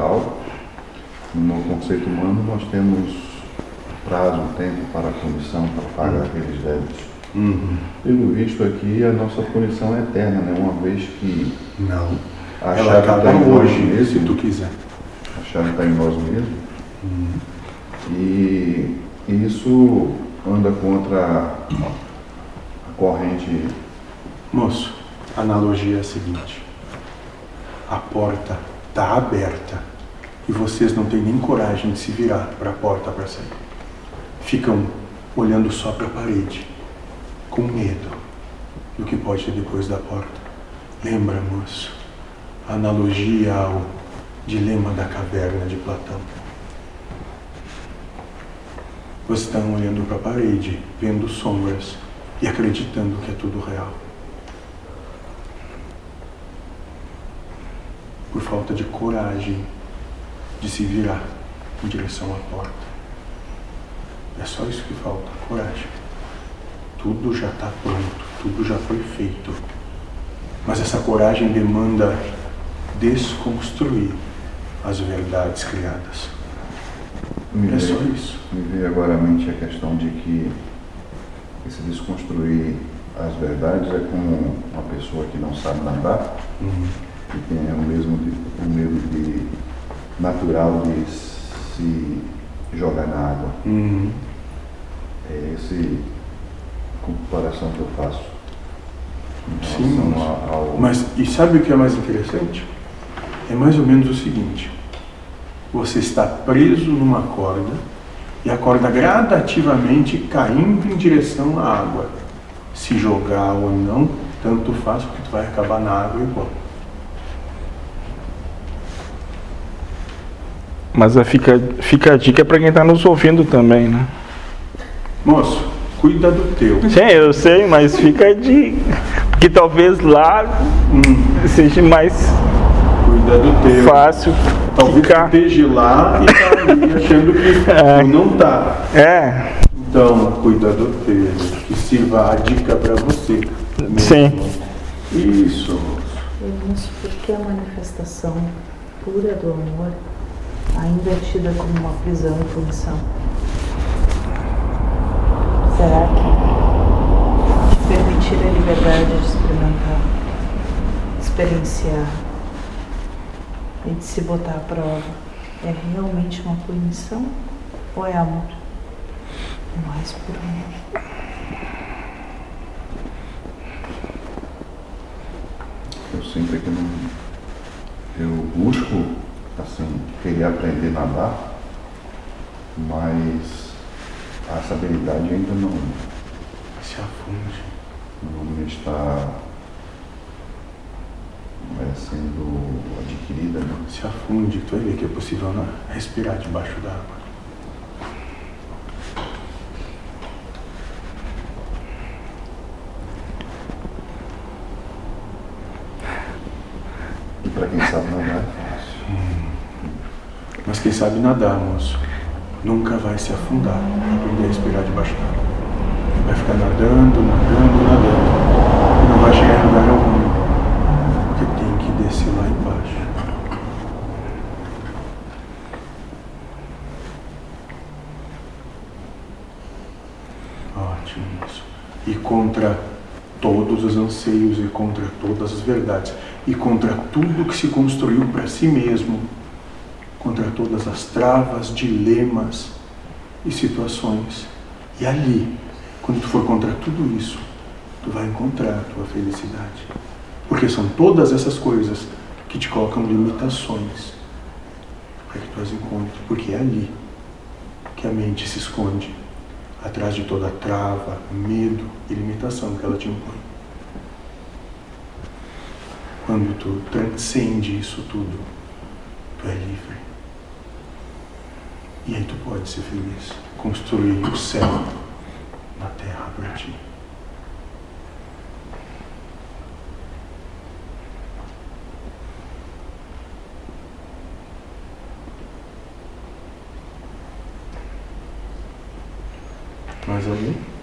musical. No conceito humano, nós temos prazo, tempo para a punição, para pagar aqueles débitos. Uhum. Pelo visto aqui, a nossa punição é eterna, né? Uma vez que Não. a Ela acaba está em hoje, se mesmos, tu quiser. a chave está em nós mesmos, Uhum. e isso anda contra a corrente. Moço, a analogia é a seguinte: a porta está aberta e vocês não têm nem coragem de se virar para a porta para sair. Ficam olhando só para a parede, com medo do que pode ter depois da porta. Lembra, moço, a analogia ao dilema da caverna de Platão. Vocês estão olhando para a parede, vendo sombras e acreditando que é tudo real. Por falta de coragem de se virar em direção à porta. É só isso que falta, coragem. Tudo já está pronto, tudo já foi feito. Mas essa coragem demanda desconstruir as verdades criadas. Me É só veio- isso. Me veio agora à mente a questão de que esse desconstruir as verdades é como uma pessoa que não sabe nadar, Uhum. que tem o mesmo o medo de natural de se jogar na água. Uhum. É esse comparação que eu faço Sim, mas- ao Mas, e sabe o que é mais interessante? É mais ou menos o seguinte: você está preso numa corda e a corda gradativamente caindo em direção à água. Se jogar ou não, tanto faz, porque tu vai acabar na água igual. Mas a fica, fica a dica para quem tá nos ouvindo também, né? Moço, cuida do teu. Sim, eu sei, mas fica a dica. Que talvez lá Hum, seja mais cuida do teu. fácil Talvez ficar. esteja lá e tá ali achando que É. não tá. É, Então, cuida do teu, que sirva a dica para você. mesmo. Sim. Isso. Mas por que a manifestação pura do amor ainda é tida como uma prisão e punição? Será que te permitir a liberdade de experimentar, experienciar e de se botar à prova é realmente uma punição ou é amor? É mais por amor. Eu sinto que não. Eu busco, assim, querer aprender a nadar, mas essa habilidade ainda não, Se afunde. não está é, sendo adquirida. Né? Se afunde, tu vai ver que é possível né? respirar debaixo d'água. E para quem sabe nadar é fácil. Mas quem sabe nadar, moço, nunca vai se afundar aprender a respirar debaixo d'água. Vai ficar nadando, nadando, nadando. E não vai chegar em lugar algum. Porque tem que descer lá embaixo. Ótimo, moço. E contra todos os anseios e contra todas as verdades e contra tudo que se construiu para si mesmo contra todas as travas, dilemas e situações. E ali, quando tu for contra tudo isso, tu vai encontrar a tua felicidade. Porque são todas essas coisas que te colocam limitações para que tu as encontres. Porque é ali que a mente se esconde, atrás de toda trava, medo e limitação que ela te impõe. Quando tu transcende isso tudo, tu é livre. E aí tu pode ser feliz, construir o céu na terra para ti. Mas aí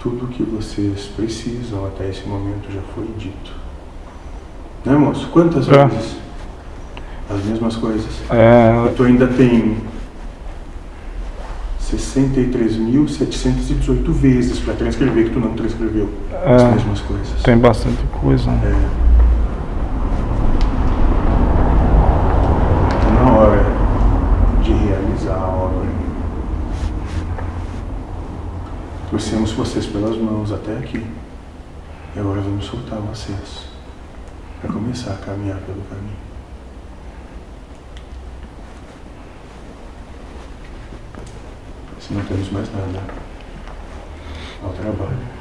Tudo o que vocês precisam até esse momento já foi dito. Né, moço? Quantas É. vezes? As mesmas coisas. É, E tu ainda tem 63.718 vezes para transcrever que tu não transcreveu as É. mesmas coisas. tem bastante coisa. É. Tá na hora de realizar a obra. Trouxemos vocês pelas mãos até aqui. E agora vamos soltar vocês para começar a caminhar pelo caminho. Se não temos mais nada ao trabalho.